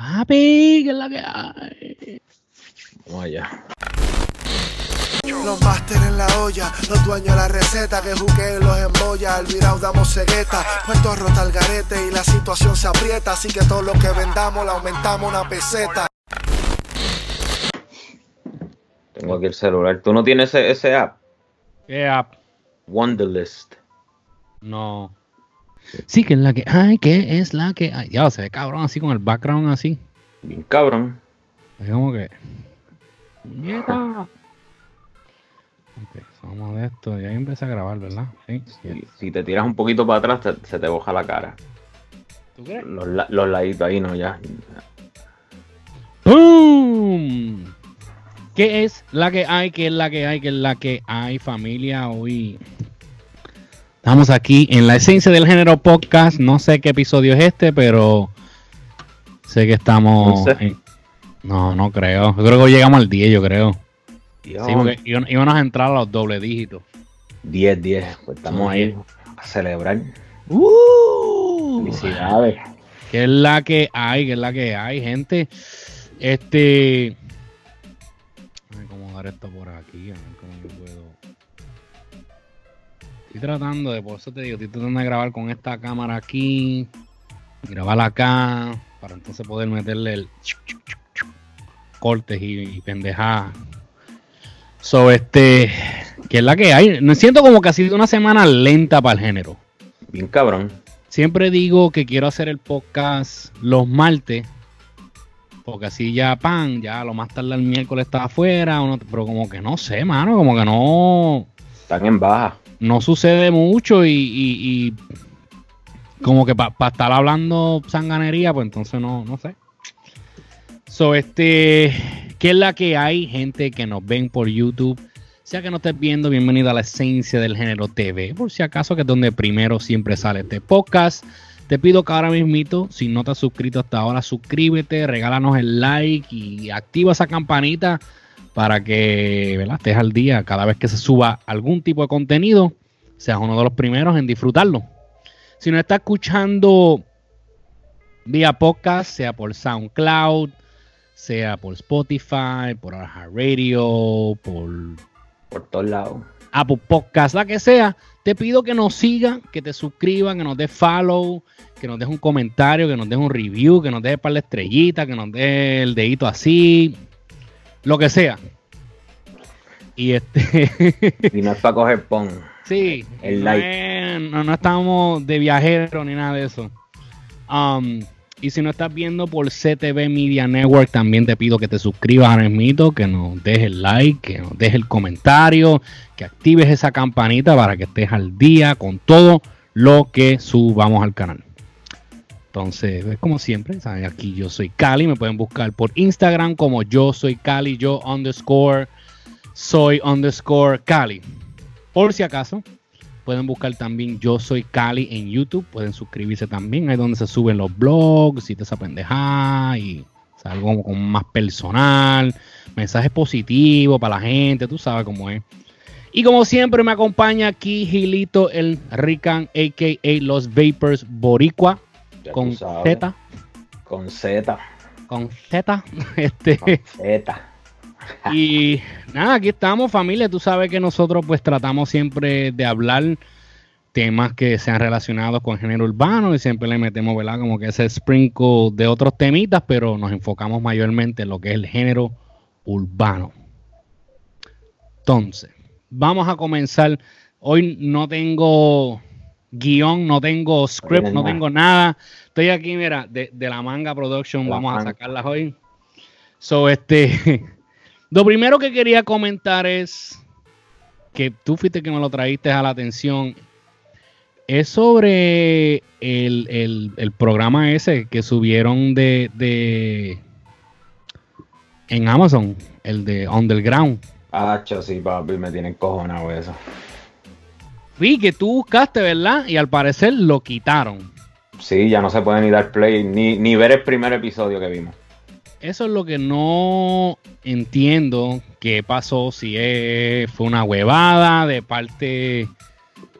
Papi, ¿qué es la que hay? Vamos allá. Los máster en la olla, los dueños de la receta que juquen los embolla, al virao damos cegueta, puesto rota el garete y la situación se aprieta, así que todo lo que vendamos le aumentamos una peseta. Tengo aquí el celular. ¿Tú no tienes ese, ese app? ¿Qué app? Wonderlist. No. Sí, que es la que hay, que es la que hay. Ya, se ve cabrón así con el background así. Bien cabrón. Es como que. ¡Nieta! Ok, vamos de esto. Ya empecé a grabar, ¿verdad? Sí. Si, si te tiras un poquito para atrás, te- se te boja la cara. ¿Tú crees? Los, los laditos ahí, no, ya. ¡Boom! ¿Qué es la que hay? ¿Qué es la que hay? ¿Qué es la que hay, familia? Hoy estamos aquí en la esencia del género podcast. No sé qué episodio es este, pero sé que estamos. Once. en- No, no creo. Yo creo que llegamos al 10, yo creo. Dios. Sí, porque íbamos íbamos a entrar a los doble dígitos. 10, 10. Pues estamos ahí a celebrar. ¡Uh! Felicidades. que es la que hay, que es la que hay, gente. Este. Voy a acomodar esto por aquí, a ver cómo yo puedo. Estoy tratando de, por eso te digo, estoy tratando de grabar con esta cámara aquí, grabar acá, para entonces poder meterle el cortes y, y pendejadas. So, este, que es la que hay. Me siento como que ha sido una semana lenta para el género. Bien cabrón. Siempre digo que quiero hacer el podcast los martes. Porque así ya pan, ya lo más tarde el miércoles está afuera. uno- pero como que no sé, mano. Como que no, Están en baja. No sucede mucho. Y, como que para estar hablando sanganería, pues entonces no, no sé. So, este, ¿qué es la que hay? Gente que nos ven por YouTube. Sea que no estés viendo, bienvenido a la esencia del género TV. Por si acaso, que es donde primero siempre sale este podcast. Te pido que ahora mismito, si no te has suscrito hasta ahora, suscríbete, regálanos el like y activa esa campanita para que ¿verdad? estés al día cada vez que se suba algún tipo de contenido, seas uno de los primeros en disfrutarlo. Si nos está escuchando vía podcast, sea por SoundCloud, sea por Spotify, por Radio, por Por todos lados. Apple Podcast, la que sea, te pido que nos siga, que te suscriban, que nos des follow, que nos des un comentario, que nos des un review, que nos des par de estrellitas, que nos des el dedito así, lo que sea. Y este, Y no es para coger pon. sí, El no, es- no, no estamos de viajero ni nada de eso. Um, y si no estás viendo por CTV Media Network, también te pido que te suscribas ahora mismo, que nos dejes el like, que nos dejes el comentario, que actives esa campanita para que estés al día con todo lo que subamos al canal. Entonces, es como siempre, aquí yo soy Cali, me pueden buscar por Instagram como yo soy Cali, yo underscore soy underscore Cali. Por si acaso, pueden buscar también Yo Soy Cali en YouTube. Pueden suscribirse también. Ahí donde se suben los blogs y toda esa pendejada. Y algo como más personal. Mensajes positivos para la gente. Tú sabes cómo es. Y como siempre me acompaña aquí Gilito el Rican, a.k.a. Los Vapors Boricua. Ya Con. Z. Con Z. Con Z. Este. Con Z. Y nada, aquí estamos familia. Tú sabes que nosotros pues tratamos siempre de hablar temas que sean relacionados con el género urbano y siempre le metemos, ¿verdad? Como que ese sprinkle de otros temitas, pero nos enfocamos mayormente en lo que es el género urbano. Entonces, vamos a comenzar. Hoy no tengo guion, no tengo script, no tengo nada. Estoy aquí, mira, de, de la manga production, La vamos a sacarlas hoy. So, este, lo primero que quería comentar es que tú fuiste que me lo traíste a la atención. Es sobre el, el- el programa ese que subieron de, de en Amazon, el de Underground. Hacho, sí, papi, me tienen cojonado eso. Vi que tú buscaste, ¿verdad? Y al parecer lo quitaron. Sí, ya no se puede ni dar play, ni, ni ver el primer episodio que vimos. Eso es lo que no entiendo qué pasó, si es- fue una huevada de parte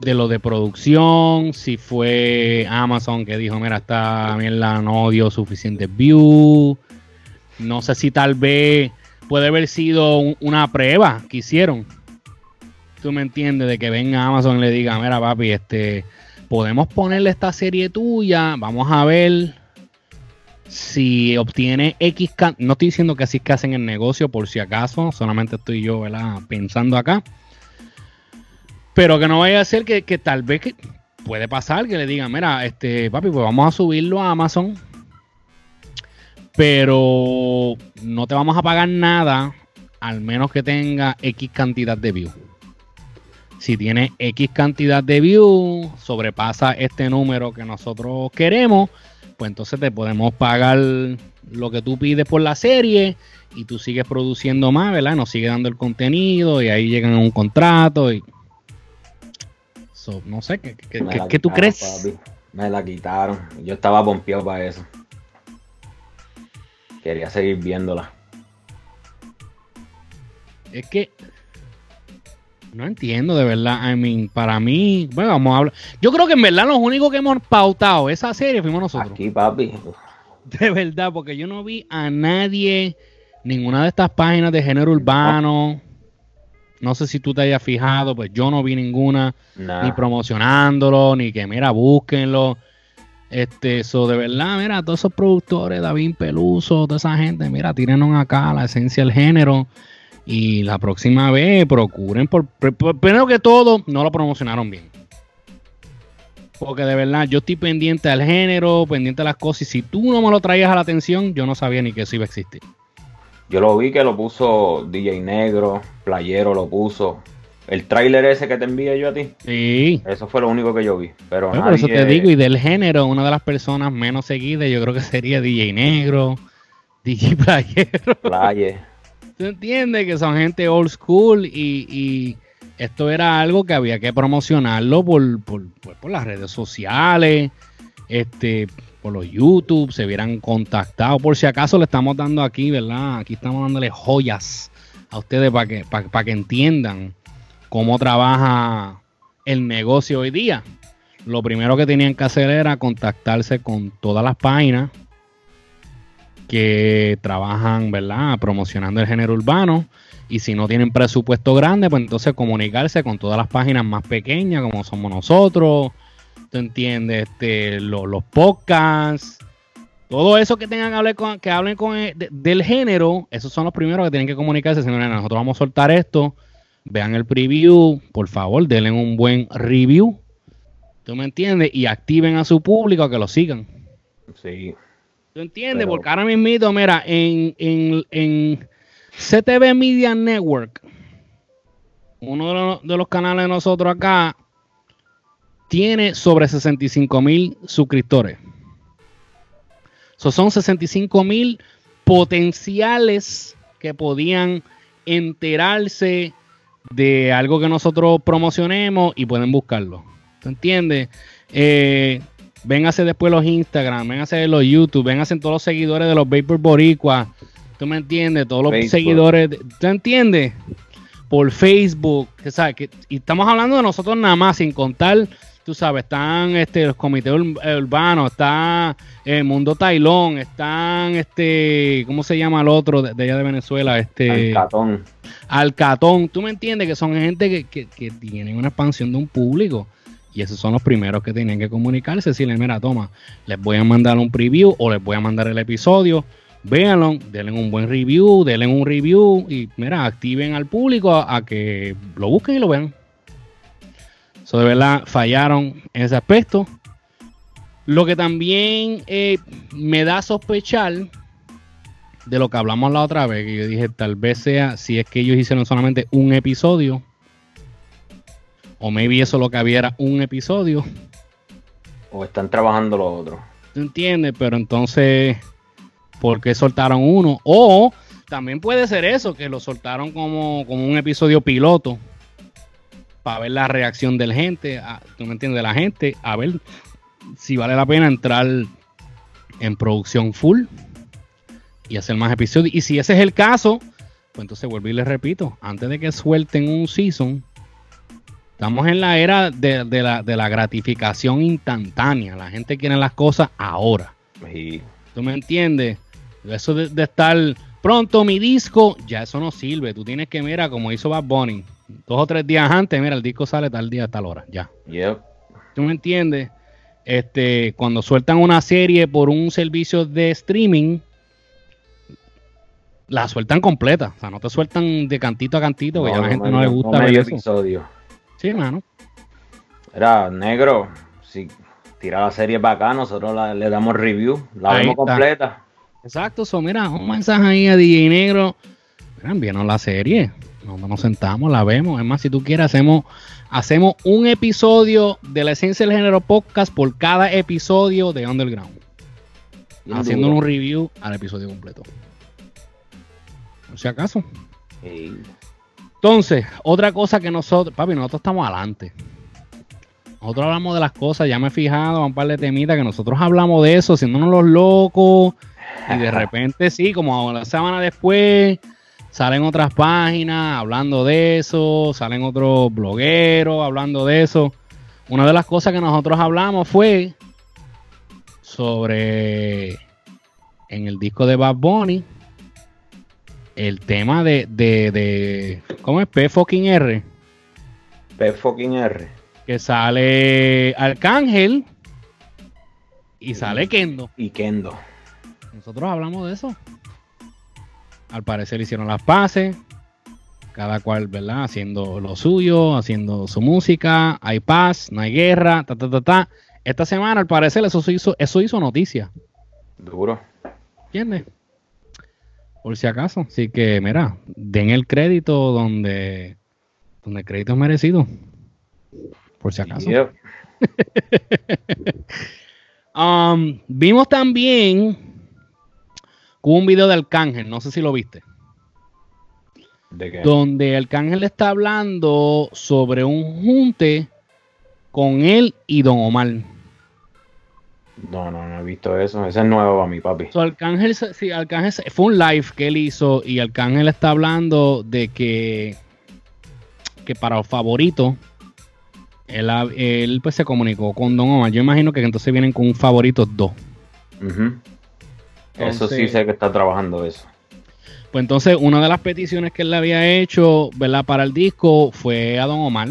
de lo de producción, si fue Amazon que dijo, mira, esta mierda no dio suficiente view. No sé si tal vez puede haber sido una prueba que hicieron. Tú me entiendes, de que venga Amazon y le diga, mira papi, este, podemos ponerle esta serie tuya, vamos a ver si obtiene X, no estoy diciendo que así es que hacen el negocio por si acaso, solamente estoy yo pensando acá. Pero que no vaya a ser que, tal vez que puede pasar que le digan, mira, este papi, pues vamos a subirlo a Amazon, pero no te vamos a pagar nada al menos que tenga X cantidad de views. Si tiene X cantidad de views, sobrepasa este número que nosotros queremos, pues entonces te podemos pagar lo que tú pides por la serie y tú sigues produciendo más, ¿verdad? Nos sigue dando el contenido y ahí llegan a un contrato y... no sé, ¿qué, qué, tú crees? Me la quitaron. Yo estaba pompeado para eso. Quería seguir viéndola. Es que no entiendo de verdad. I mean, para mí, bueno, vamos a hablar. Yo creo que en verdad los únicos que hemos pautado esa serie fuimos nosotros. Aquí, papi. De verdad, porque yo no vi a nadie, ninguna de estas páginas de género urbano. No sé si tú te hayas fijado, pues yo no vi ninguna, ni promocionándolo, ni que mira, búsquenlo. Este, eso de verdad, mira, todos esos productores, David Peluso, toda esa gente, mira, tírenos acá la esencia del género. Y la próxima vez procuren, por, primero que todo, no lo promocionaron bien. Porque de verdad, yo estoy pendiente al género, pendiente a las cosas. Y si tú no me lo traías a la atención, yo no sabía ni que eso iba a existir. Yo lo vi que lo puso DJ Negro, Playero lo puso. El tráiler ese que te envié yo a ti. Sí. Eso fue lo único que yo vi. Pero Por eso te digo, y del género, una de las personas menos seguidas, yo creo que sería DJ Negro, DJ Playero. Player. ¿Tú entiendes? Que son gente old school y, esto era algo que había que promocionarlo por, por, las redes sociales, este, por los YouTube, se hubieran contactado. Por si acaso le estamos dando aquí, ¿verdad? Aquí estamos dándole joyas a ustedes para, que entiendan cómo trabaja el negocio hoy día. Lo primero que tenían que hacer era contactarse con todas las páginas que trabajan, ¿verdad? Promocionando el género urbano. Y si no tienen presupuesto grande, pues entonces comunicarse con todas las páginas más pequeñas, como somos nosotros. ¿Tú entiendes? Este, los podcasts. Todo eso que tengan que hablar con, que hablen con eh, del género, esos son los primeros que tienen que comunicarse. Señores, nosotros vamos a soltar esto. Vean el preview. Por favor, denle un buen review. ¿Tú me entiendes? Y activen a su público a que lo sigan. Sí. ¿Tú entiendes? Porque ahora mismo, mira, en, en, en CTV Media Network, uno de los, canales de nosotros acá, tiene sobre 65 mil suscriptores. son 65 mil potenciales que podían enterarse de algo que nosotros promocionemos y pueden buscarlo. ¿Tú entiendes? Eh, Véngase después los Instagram, véngase los YouTube, véngase todos los seguidores de los Vapor Boricua. ¿Tú me entiendes? Todos los seguidores, ¿tú entiendes? Por Facebook, ¿sabes? Que, y estamos hablando de nosotros nada más, sin contar, tú sabes, están este, los comités urbanos, está el eh, Mundo Tailón, están, este, ¿cómo se llama el otro de, allá de Venezuela? Este, Alcatón. Alcatón, ¿tú me entiendes? Que son gente que, que, que tienen una expansión de un público. Y esos son los primeros que tienen que comunicarse. Decirle, mira, toma, les voy a mandar un preview o les voy a mandar el episodio. Véanlo, denle un buen review, denle un review y mira, activen al público a, que lo busquen y lo vean. Eso de verdad fallaron en ese aspecto. Lo que también eh, me da a sospechar de lo que hablamos la otra vez, que yo dije, tal vez sea si es que ellos hicieron solamente un episodio o maybe eso lo que había era un episodio. O están trabajando los otros. ¿Tú entiendes? Pero entonces, ¿por qué soltaron uno? O también puede ser eso, que lo soltaron como, como un episodio piloto. Para ver la reacción de la gente. ¿Tú me entiendes? De la gente. A ver si vale la pena entrar en producción full y hacer más episodios. Y si ese es el caso, pues entonces vuelvo y les repito, antes de que suelten un season, Estamos en la era de, la, de la gratificación instantánea. La gente quiere las cosas ahora. Sí. ¿Tú me entiendes? Eso de, estar pronto mi disco, ya eso no sirve. Tú tienes que, mira, como hizo Bad Bunny, dos o tres días antes, mira, el disco sale tal día, tal hora, ya. Yep. ¿Tú me entiendes? Este, cuando sueltan una serie por un servicio de streaming, la sueltan completa. O sea, no te sueltan de cantito a cantito, que a la gente no, le gusta ver eso. episodio. Sí, hermano. Era negro, si tira la serie para acá, nosotros le damos review, la vemos completa. Exacto, so, mira, un mensaje ahí a DJ Negro. Mira, envíanos la serie. Nos, nos sentamos, la vemos. Es más, si tú quieres, hacemos, hacemos un episodio de la esencia del género podcast por cada episodio de Underground. haciendo un review al episodio completo. Por si acaso. Entonces, otra cosa que nosotros, papi, nosotros estamos adelante. Nosotros hablamos de las cosas, ya me he fijado, un par de temitas que nosotros hablamos de eso, haciéndonos los locos. Y de repente, sí, como la semana después, salen otras páginas hablando de eso, salen otros blogueros hablando de eso. Una de las cosas que nosotros hablamos fue sobre en el disco de Bad Bunny el tema de, de, de ¿cómo es? P fucking R. P fucking R. Que sale Arcángel y sale Kendo. Y Kendo. Nosotros hablamos de eso. Al parecer hicieron las paces. Cada cual, ¿verdad? Haciendo lo suyo, haciendo su música. Hay paz, no hay guerra, ta, ta, ta, ta. Esta semana, al parecer, eso hizo, eso hizo noticia. Duro. ¿Entiendes? Por si acaso. Así que, mira, den el crédito donde, donde el crédito es merecido. Por si acaso. Um, vimos también hubo un video de Arcángel, no sé si lo viste. ¿De qué? Donde Arcángel está hablando sobre un junte con él y Don Omar. No, no, no he visto eso. Ese es nuevo para mi papi. So, Arcángel, sí, Arcángel fue un live que él hizo y Arcángel está hablando de que, que para los favoritos, él, pues se comunicó con Don Omar. Yo imagino que entonces vienen con un favorito dos. eso sí sé que está trabajando eso. Pues entonces una de las peticiones que él le había hecho, ¿verdad? Para el disco fue a Don Omar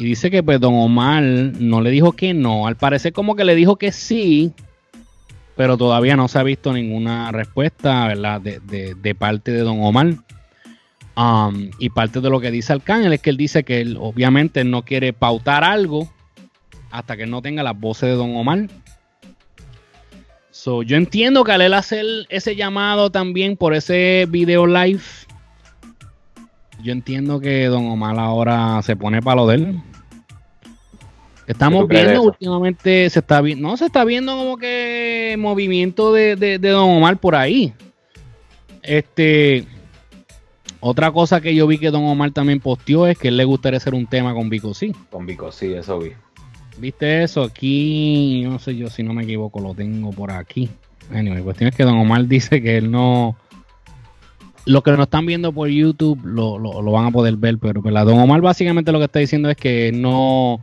y dice que pues Don Omar no le dijo que no. Al parecer como que le dijo que sí. Pero todavía no se ha visto ninguna respuesta, ¿verdad? De, parte de Don Omar. Um, y parte de lo que dice Arcángel es que él dice que él obviamente no quiere pautar algo hasta que no tenga las voces de Don Omar. So, yo entiendo que al él hacer ese llamado también por ese video live, yo entiendo que Don Omar ahora se pone para lo de él. Estamos viendo últimamente, se está viendo, no se está viendo como que movimiento de, Don Omar por ahí. Este, otra cosa que yo vi que Don Omar también posteó es que él le gustaría hacer un tema con Vico sí. Con Vico sí, eso vi. ¿Viste eso? Aquí, no sé yo si no me equivoco, lo tengo por aquí. Anyway, la cuestión es que Don Omar dice que él no. Los que no están viendo por YouTube lo, van a poder ver, pero Don Omar básicamente lo que está diciendo es que no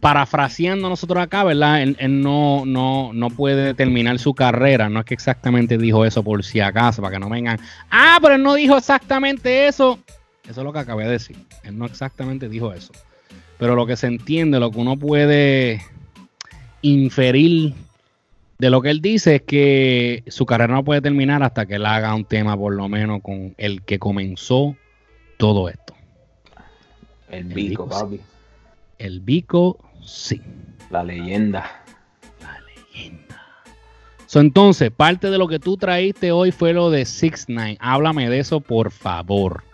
parafraseando nosotros acá, ¿verdad? Él, no, no, no puede terminar su carrera. No es que exactamente dijo eso por si acaso, para que no vengan. Ah, pero él no dijo exactamente eso. Eso es lo que acabé de decir. Él no exactamente dijo eso. Pero lo que se entiende, lo que uno puede inferir de lo que él dice es que su carrera no puede terminar hasta que él haga un tema, por lo menos, con el que comenzó todo esto. El, bico, papi. El bico Sí. La leyenda. La leyenda. entonces, parte de lo que tú traíste hoy fue lo de 6 9 Háblame de eso, por favor.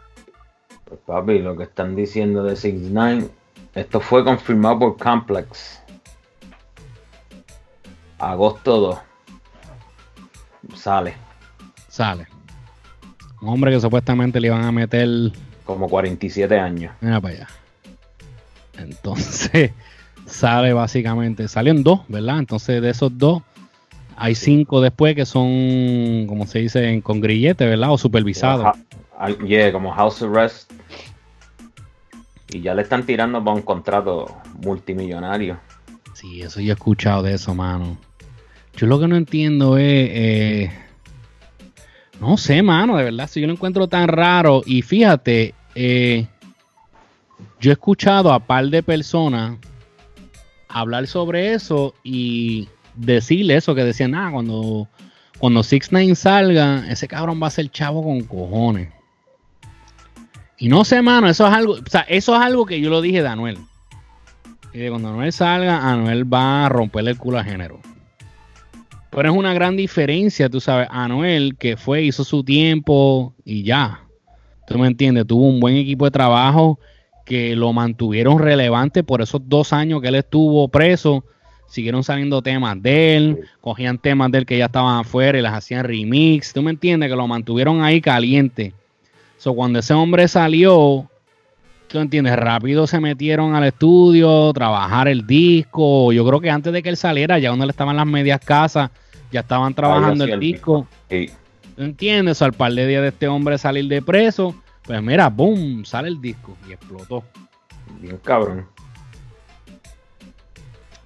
Pues papi, lo que están diciendo de 6 9 esto fue confirmado por Complex. Agosto 2. Sale. Sale. Un hombre que supuestamente le iban a meter. Como 47 años. Mira para allá. Entonces, sale básicamente, salen dos, ¿verdad? Entonces de esos dos, hay cinco después que son, como se dice, con grillete, ¿verdad? O supervisados. Yeah, como house arrest. Y ya le están tirando para un contrato multimillonario. Sí, eso yo he escuchado de eso, mano. Yo lo que no entiendo es. Eh, no sé, mano, de verdad, si yo lo encuentro tan raro. Y fíjate, eh, yo he escuchado a par de personas hablar sobre eso y decirle eso, que decían, ah, cuando, cuando Six Nine salga, ese cabrón va a ser chavo con cojones. Y no sé, mano, eso es algo, o sea, eso es algo que yo lo dije de Anuel. Y cuando Anuel salga, Anuel va a romperle el culo a género. Pero es una gran diferencia, tú sabes, Anuel que fue, hizo su tiempo y ya. ¿Tú me entiendes? Tuvo un buen equipo de trabajo que lo mantuvieron relevante por esos dos años que él estuvo preso. Siguieron saliendo temas de él, cogían temas de él que ya estaban afuera y las hacían remix. ¿Tú me entiendes? Que lo mantuvieron ahí caliente. So, cuando ese hombre salió, tú entiendes, rápido se metieron al estudio, trabajar el disco. Yo creo que antes de que él saliera, ya donde le estaban las medias casas, ya estaban trabajando el, disco. ¿Tú entiendes? al par de días de este hombre salir de preso, pues mira, boom, sale el disco y explotó. Bien cabrón.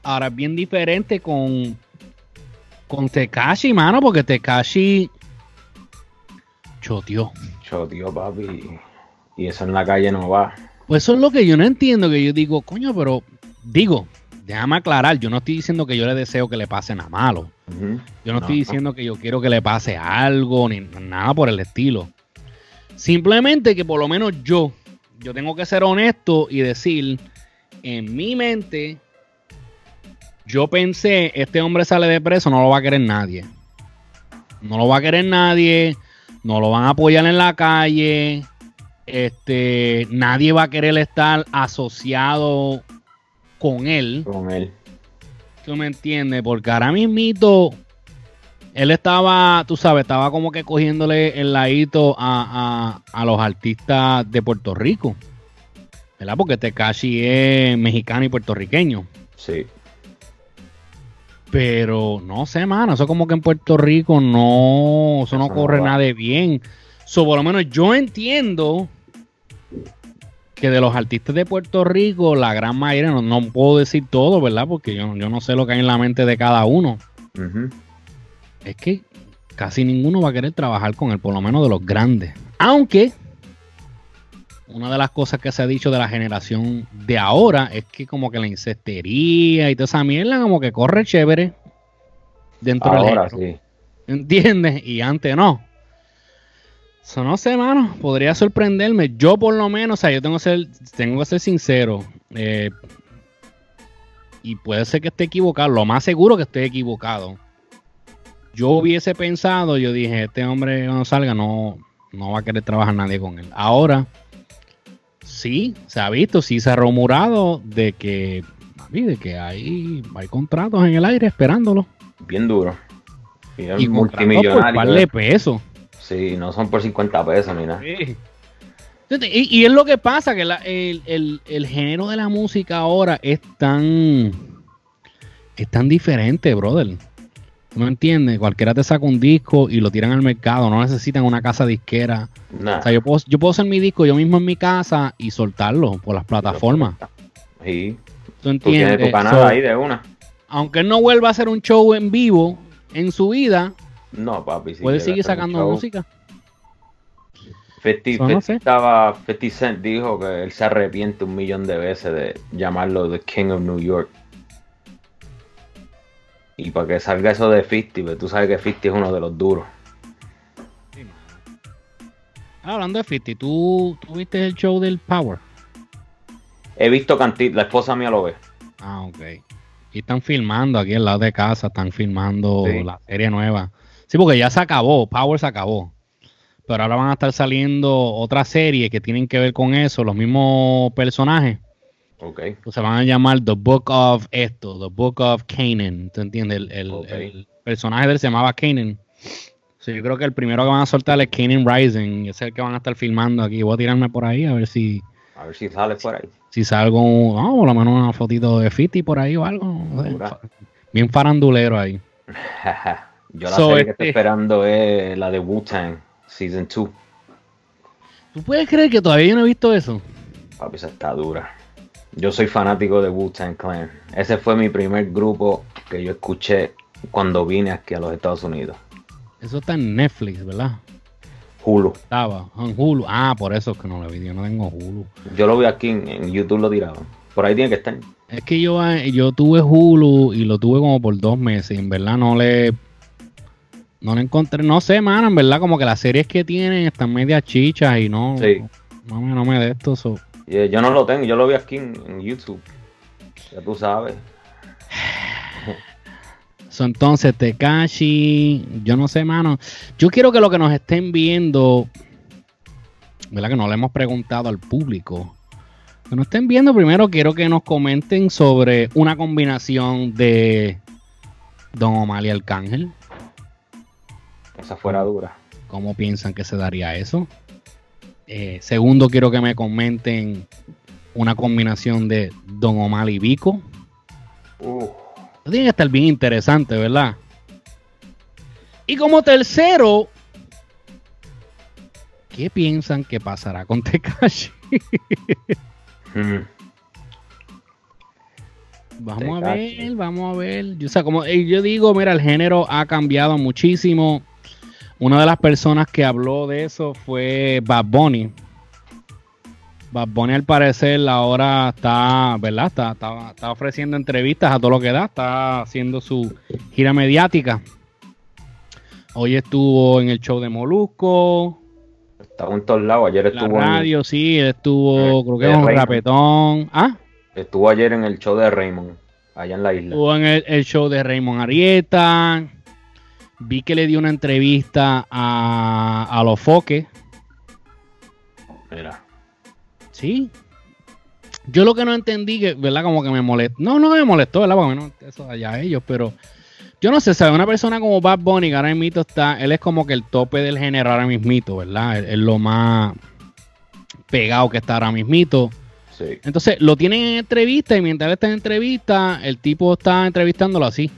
Ahora es bien diferente con con Tekashi, mano, porque Tekashi choteó. Choteó, papi. Y eso en la calle no va. Pues eso es lo que yo no entiendo, que yo digo, coño, pero digo, déjame aclarar, yo no estoy diciendo que yo le deseo que le pase nada malo. Yo no, estoy diciendo que yo quiero que le pase algo, ni nada por el estilo. Simplemente que por lo menos yo, yo tengo que ser honesto y decir, en mi mente, yo pensé, este hombre sale de preso, no lo va a querer nadie. No lo va a querer nadie, no lo van a apoyar en la calle, este, nadie va a querer estar asociado con él. Con él. ¿Tú me entiendes? Porque ahora mismito, él estaba, tú sabes, estaba como que cogiéndole el ladito a, a, los artistas de Puerto Rico. ¿Verdad? Porque Tekashi es mexicano y puertorriqueño. Sí. Pero no sé, mano, eso como que en Puerto Rico no, eso, no corre nada de bien. So, por lo menos yo entiendo que de los artistas de Puerto Rico, la gran mayoría, no, puedo decir todo, ¿verdad? Porque yo, yo, no sé lo que hay en la mente de cada uno. Es que casi ninguno va a querer trabajar con él, por lo menos de los grandes. Aunque una de las cosas que se ha dicho de la generación de ahora es que como que la incestería y toda esa mierda como que corre chévere dentro ahora, sí. ¿Entiendes? Y antes no. Eso no sé, mano. Podría sorprenderme. Yo, por lo menos, o sea, yo tengo que ser, tengo que ser sincero. Eh, y puede ser que esté equivocado. Lo más seguro que esté equivocado. Yo hubiese pensado, yo dije, este hombre cuando salga no, no va a querer trabajar nadie con él. Ahora, sí, se ha visto, sí se ha rumorado de que, de que hay, hay contratos en el aire esperándolo. Bien duro. Y, multimillonario. Por de peso. Sí, no son por 50 pesos ni nada. Y, es lo que pasa, que el, género de la música ahora es tan, es tan diferente, brother. ¿Tú me entiendes? Cualquiera te saca un disco y lo tiran al mercado, no necesitan una casa disquera. O sea, yo puedo, yo puedo hacer mi disco yo mismo en mi casa y soltarlo por las plataformas. Sí. ¿Tú entiendes? tu canal ahí de una. Aunque él no vuelva a hacer un show en vivo en su vida, no, papi. ¿Puede seguir sacando música? 50, 50 Cent dijo que él se arrepiente un millón de veces de llamarlo The King of New York. Y para que salga eso de 50, pues tú sabes que 50 es uno de los duros. hablando de 50, ¿tú, ¿tú viste el show del Power? He visto Cantit, la esposa mía lo ve. Ah, ok. Y están filmando aquí al lado de casa, están filmando la serie nueva. Sí, porque ya se acabó, Power se acabó. Pero ahora van a estar saliendo otras series que tienen que ver con eso, los mismos personajes. Ok. Pues se van a llamar The Book of esto, The Book of Canaan. ¿Tú entiendes? El, personaje de él se llamaba Canaan. Sí, yo creo que el primero que van a soltar es Canaan Rising. Y es el que van a estar filmando aquí. Voy a tirarme por ahí a ver si. A ver si sale por ahí. Si salgo, no, por lo menos una fotito de Fiti por ahí o algo. Bien farandulero ahí. Yo la serie que estoy este esperando es la de Wu-Tang Season 2. ¿Tú puedes creer que todavía yo no he visto eso? Papi, esa está dura. Yo soy fanático de Wu-Tang Clan. Ese fue mi primer grupo que yo escuché cuando vine aquí a los Estados Unidos. Eso está en Netflix, ¿verdad? Hulu. Estaba en Hulu. Ah, por eso es que no lo vi. Yo no tengo Hulu. Yo lo vi aquí en, en YouTube, lo tiraban. Por ahí tiene que estar. Es que yo, eh, yo tuve Hulu y lo tuve como por dos meses. En verdad no le. No le encontré. No sé, mano. En verdad, como que las series que tienen están media chichas y no. Sí. No, me, no me de esto. so. Eh, Yo no lo tengo, yo lo vi aquí en, en YouTube. Ya tú sabes. So, entonces, Tekashi, yo no sé, mano. Yo quiero que lo que nos estén viendo, ¿verdad? Que no le hemos preguntado al público. Que nos estén viendo primero, quiero que nos comenten sobre una combinación de Don Omar y Arcángel. Esa fuera dura. ¿Cómo piensan que se daría eso? Eh, segundo, quiero que me comenten una combinación de Don Omar y Vico. Uf. Tiene que estar bien interesante, ¿verdad? Y como tercero, ¿qué piensan que pasará con Tekashi? Mm. Vamos a ver, vamos a ver. Yo, o sea, como eh, yo digo, mira, el género ha cambiado muchísimo. Una de las personas que habló de eso fue Bad Bunny. Bad Bunny al parecer ahora está, ¿verdad? Está, está, está ofreciendo entrevistas a todo lo que da. Está haciendo su gira mediática. Hoy estuvo en el show de Molusco. Estaba en todos lados. Ayer La estuvo, en, radio, sí, él estuvo, Eh, creo que en un rapetón. Ah, estuvo ayer en el show de Raymond, allá en la isla. Estuvo en el, el show de Raymond Arieta. Vi que le dio una entrevista a, a los foques. Mira. Sí. Yo lo que no entendí, que, ¿verdad? Como que me molestó. No, no me molestó, ¿verdad? Porque no, eso allá ellos, pero yo no sé, ¿sabes? Una persona como Bad Bunny, que ahora mismo está, él es como que el tope del género ahora mismito, ¿verdad? Es lo más pegado que está ahora mismito. Sí. Entonces lo tienen en entrevista y mientras él está en entrevista, el tipo está entrevistándolo así.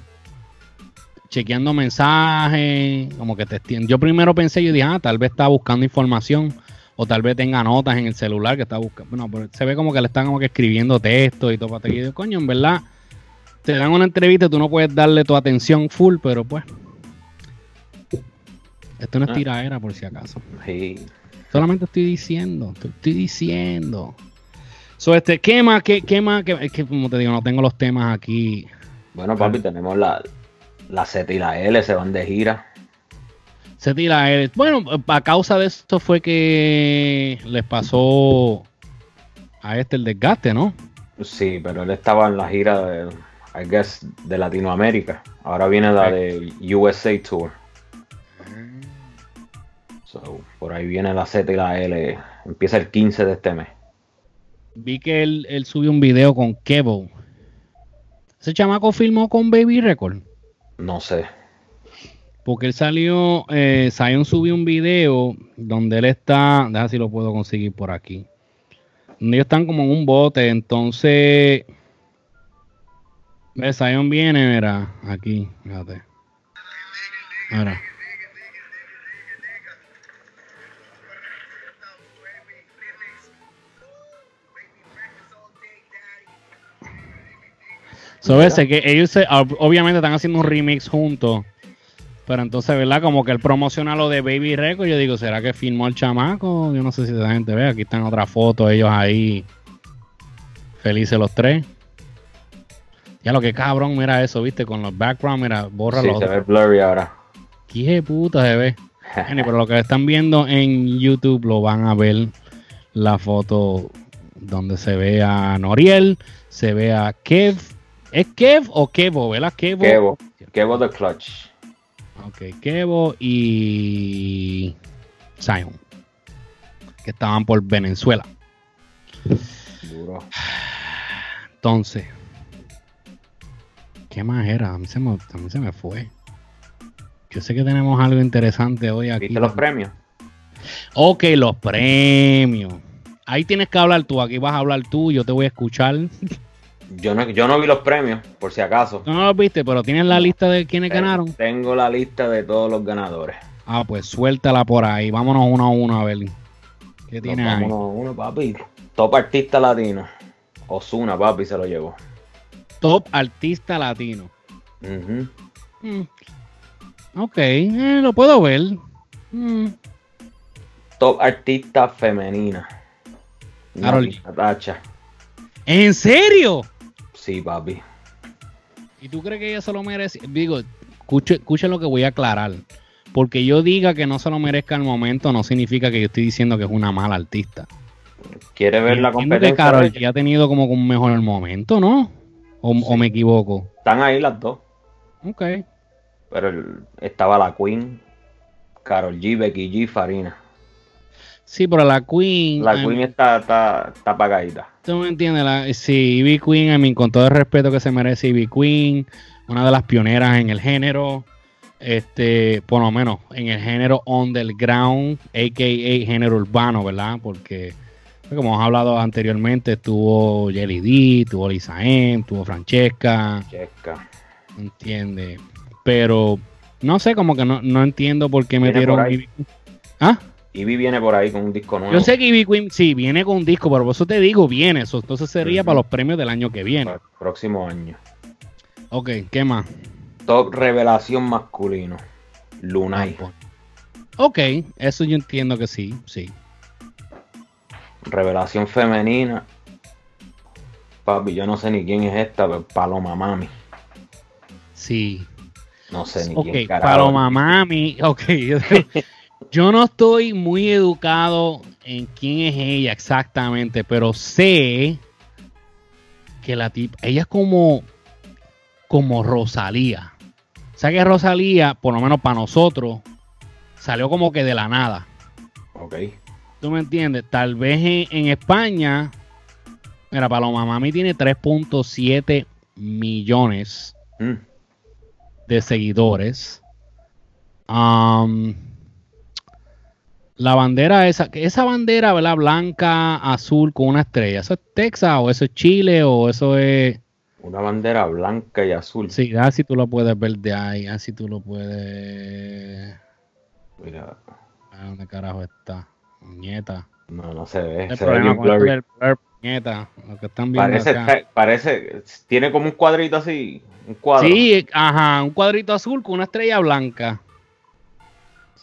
Chequeando mensajes, como que te Yo primero pensé, yo dije, ah, tal vez está buscando información o tal vez tenga notas en el celular que está buscando. Bueno, pero se ve como que le están como que escribiendo texto y todo para te coño, en verdad, te dan una entrevista y tú no puedes darle tu atención full, pero pues. Esto no es Ah. tiraera por si acaso. Sí. Solamente estoy diciendo, te estoy diciendo. So, este, ¿qué más? ¿Qué, qué más? ¿Qué- es que, como te digo, no tengo los temas aquí. Bueno, papi, tenemos la, la Z y la L, se van de gira. Se tira él. Bueno, a causa de esto fue que les pasó a este el desgaste, ¿no? Sí, pero él estaba en la gira de, I guess, de Latinoamérica. Ahora viene la de USA Tour. So, por ahí viene la Z y la L. Empieza el 15 de este mes. Vi que él, él subió un video con Kevo. Ese chamaco filmó con Baby Record. No sé. Porque él salió, eh, Zion subió un video donde él está, déjame si lo puedo conseguir por aquí. Donde ellos están como en un bote, entonces... Ve, Zion viene, mira, aquí, fíjate. Mira. So, ves que ellos se- obviamente están haciendo un remix juntos. Pero entonces, ¿verdad? Como que él promociona lo de Baby Record. Yo digo, ¿será que filmó el chamaco? Yo no sé si la gente ve. Aquí están otras fotos, ellos ahí. Felices los tres. Ya lo que cabrón, mira eso, viste, con los background, mira, borra Sí, los se ve blurry ahora. ¿Qué puta se ve? Pero lo que están viendo en YouTube lo van a ver la foto donde se ve a Noriel, se ve a Kev. ¿Es Kev o Kevo, verdad? Kevo. Kevo. Kevo the Clutch. Ok, Kevo y Zion. Que estaban por Venezuela. Duro. Entonces, ¿qué más era? A mí se me, a mí se me fue. Yo sé que tenemos algo interesante hoy aquí. ¿Viste los premios? Ok, los premios. Ahí tienes que hablar tú. Aquí vas a hablar tú. Yo te voy a escuchar. Yo no, yo no vi los premios, por si acaso. Tú no los viste, pero tienes la lista de quienes ganaron. Tengo la lista de todos los ganadores. Ah, pues suéltala por ahí. Vámonos uno a uno a ver. ¿Qué Nos tienes ahí? vámonos uno, papi. Top artista latino. Osuna, papi, se lo llevó. Top artista latino. Mm. Ok, eh, lo puedo ver. Mm. Top artista femenina. Karol G. Natacha. ¿En serio? Sí, papi. ¿Y tú crees que ella se lo merece? Digo, escuche, escuche lo que voy a aclarar. Porque yo diga que no se lo merezca al momento no significa que yo estoy diciendo que es una mala artista. ¿Quiere ver la que competencia? De ella? G ha tenido como un mejor momento, ¿no? O, o me equivoco. Están ahí las dos. Ok. Pero estaba la Queen, Carol G, Becky G, Farina. Sí, pero la Queen. La I Queen mean, está, está, está apagadita. ¿Tú me entiendes? La, sí, Ivy Queen, I mean, con todo el respeto que se merece Ivy Queen, una de las pioneras en el género, este, por lo menos en el género underground, a.k.a. género urbano, ¿verdad? Porque, como hemos hablado anteriormente, estuvo Jelly D, estuvo Lisa M, estuvo Francesca, Checa. ¿entiendes? Pero, no sé, como que no, no entiendo por qué metieron. ¿Ah? Ivy viene por ahí con un disco nuevo. Yo sé que Ivy Queen, sí, viene con un disco, pero por eso te digo, viene. Eso, entonces sería para los premios del año que viene. Para el próximo año. Ok, ¿qué más? Top revelación masculino. Lunay. Ok, eso yo entiendo que sí, sí. Revelación femenina. Papi, yo no sé ni quién es esta, pero Paloma Mami. Sí. No sé ni Ok, quién carajo. Paloma Mami, ok. Yo no estoy muy educado en quién es ella exactamente, pero sé que la tipa, ella es como, como Rosalía. O sea que Rosalía, por lo menos para nosotros, salió como que de la nada. Ok. ¿Tú me entiendes? Tal vez en, en España, mira, Paloma Mami tiene 3.7 millones Mm. de seguidores. Am, la bandera esa, que esa bandera, ¿verdad? Blanca, azul con una estrella. ¿Eso es Texas o eso es Chile o eso es... Una bandera blanca y azul. Sí, así tú lo puedes ver de ahí, así tú lo puedes... Mira, ¿A dónde carajo está? Nieta. no, no se ve. El Se ve bien blurry. blur, nieta, lo que están viendo Parece, acá. parece, tiene como un cuadrito así, un cuadro. Sí, ajá, un cuadrito azul con una estrella blanca.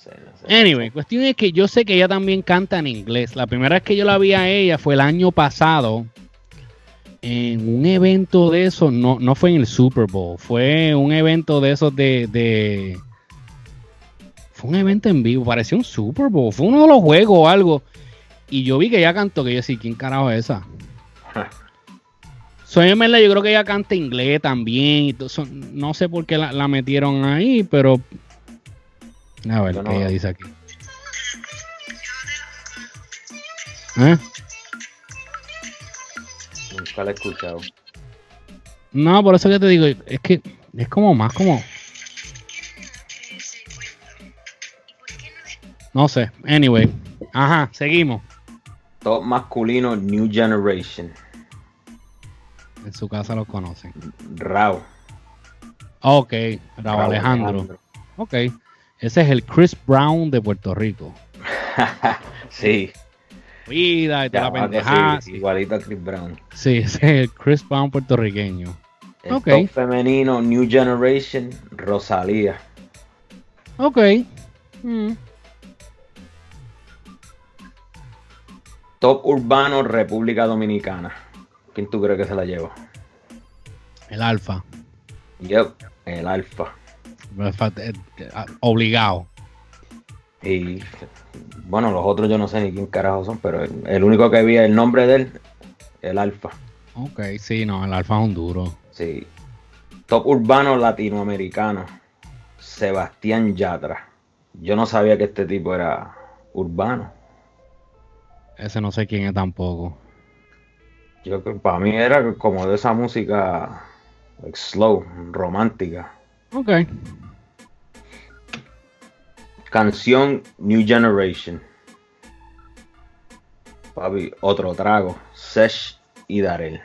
Sí, no sé. Anyway, cuestión es que yo sé que ella también canta en inglés. La primera vez que yo la vi a ella fue el año pasado en un evento de esos, no, no fue en el Super Bowl, fue un evento de esos de, de- Fue un evento en vivo, parecía un Super Bowl, fue uno de los juegos o algo. Y yo vi que ella cantó, que yo decía, ¿quién carajo es esa? Soy yo creo que ella canta inglés también. y todo eso. no sé por qué la, la metieron ahí, pero. A ver, Yo ¿qué no- ella dice aquí? ¿Eh? Nunca la he escuchado. No, por eso que te digo, es que es como más como. No sé, anyway. Ajá, seguimos. Top masculino New Generation. En su casa lo conocen. Rao. Ok, Raúl Raúl Alejandro. Ok, ese es el Chris Brown de Puerto Rico. sí. Vida y toda la pendejada. así, igualito a Chris Brown. Sí, ese es el Chris Brown puertorriqueño. El Ok. top femenino New Generation Rosalía. Ok. Mm. Top urbano República Dominicana. ¿Quién tú crees que se la lleva? El alfa. Yep, el Alfa. Eh, Obligado. Y bueno, los otros yo no sé ni quién carajo son, pero el, el único que vi el nombre de él, el Alfa. Ok, sí, no, el alfa es un duro. Sí. Top urbano latinoamericano. Sebastián Yatra. Yo no sabía que este tipo era urbano. Ese no sé quién es tampoco. Yo creo para mí era como de esa música like, slow, romántica. Ok. Canción New Generation. Papi, otro trago. Sesh y Darel.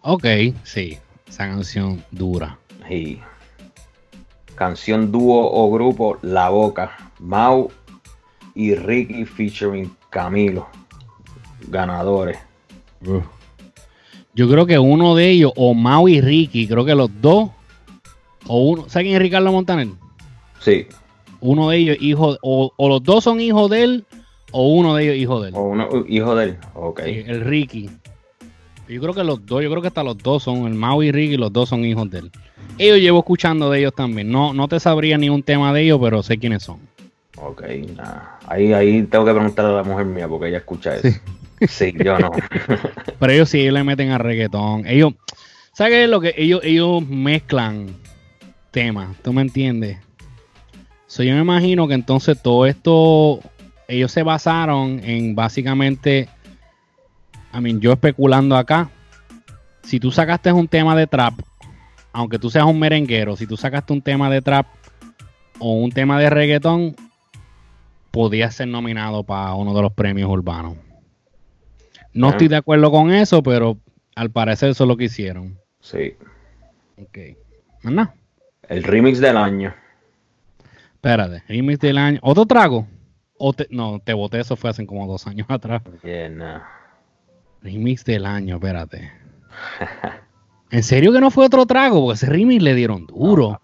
Ok, sí. Esa canción dura. Y canción dúo o grupo La Boca. Mau y Ricky featuring Camilo. Ganadores. Yo creo que uno de ellos, o Mau y Ricky, creo que los dos, o uno, ¿saben quién es Ricardo Montaner? Sí. Uno de ellos, hijo, o, o los dos son hijos de él, o uno de ellos hijo de él. O uno, hijo de él. Ok. Sí, el Ricky. Yo creo que los dos, yo creo que hasta los dos son, el Mau y Ricky, los dos son hijos de él. Ellos llevo escuchando de ellos también. No, no te sabría ni un tema de ellos, pero sé quiénes son. Ok, nada. Ahí, ahí tengo que preguntarle a la mujer mía porque ella escucha eso. Sí, yo no. Pero ellos sí ellos le meten a reggaetón. Ellos, ¿sabes qué es lo que ellos, ellos mezclan temas? ¿Tú me entiendes? So, yo me imagino que entonces todo esto, ellos se basaron en básicamente, I mean, yo especulando acá, si tú sacaste un tema de trap, aunque tú seas un merenguero, si tú sacaste un tema de trap o un tema de reggaetón, podías ser nominado para uno de los premios urbanos. No Ah. estoy de acuerdo con eso, pero al parecer eso es lo que hicieron. Sí. Ok. Nada. El remix del año. Espérate, remix del año. ¿Otro trago? O te- no, te boté, eso fue hace como dos años atrás. Yeah, nah. Remix del año, espérate. ¿En serio que no fue otro trago? Porque ese remix le dieron duro.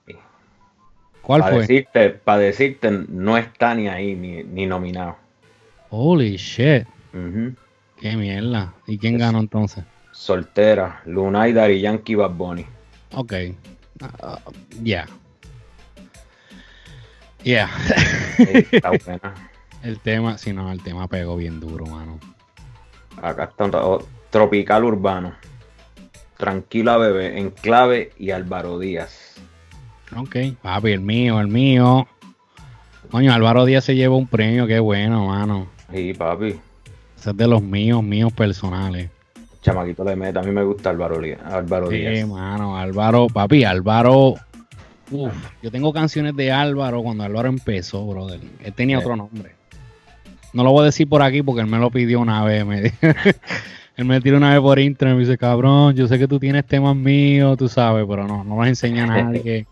¿Cuál Para fue? decirte, para decirte, no está ni ahí, ni, ni nominado. Holy shit. Ujú. Qué mierda. ¿Y quién ganó entonces? Soltera, Lunay, Daddy Yankee, Bad Bunny. Ok. Ah, Ya. Yeah. Sí, está buena. el tema, si no, el tema pegó bien duro, mano. Acá está un Tropical Urbano. Tranquila Bebé, Enclave y Álvaro Díaz. Ok, papi, el mío, el mío. Coño, Álvaro Díaz se lleva un premio, qué bueno, mano. Sí, papi. Ese es de los míos, míos personales. Chamaquito le mete. A mí me gusta Álvaro, Díaz- Álvaro Sí, Díaz. mano, Álvaro, papi, Álvaro. Uf, yo tengo canciones de Álvaro cuando Álvaro empezó, brother. Él tenía Sí. otro nombre. No lo voy a decir por aquí porque él me lo pidió una vez. Me, él me tiró una vez por internet y me dice, cabrón, yo sé que tú tienes temas míos, tú sabes, pero no, no los enseña a nadie.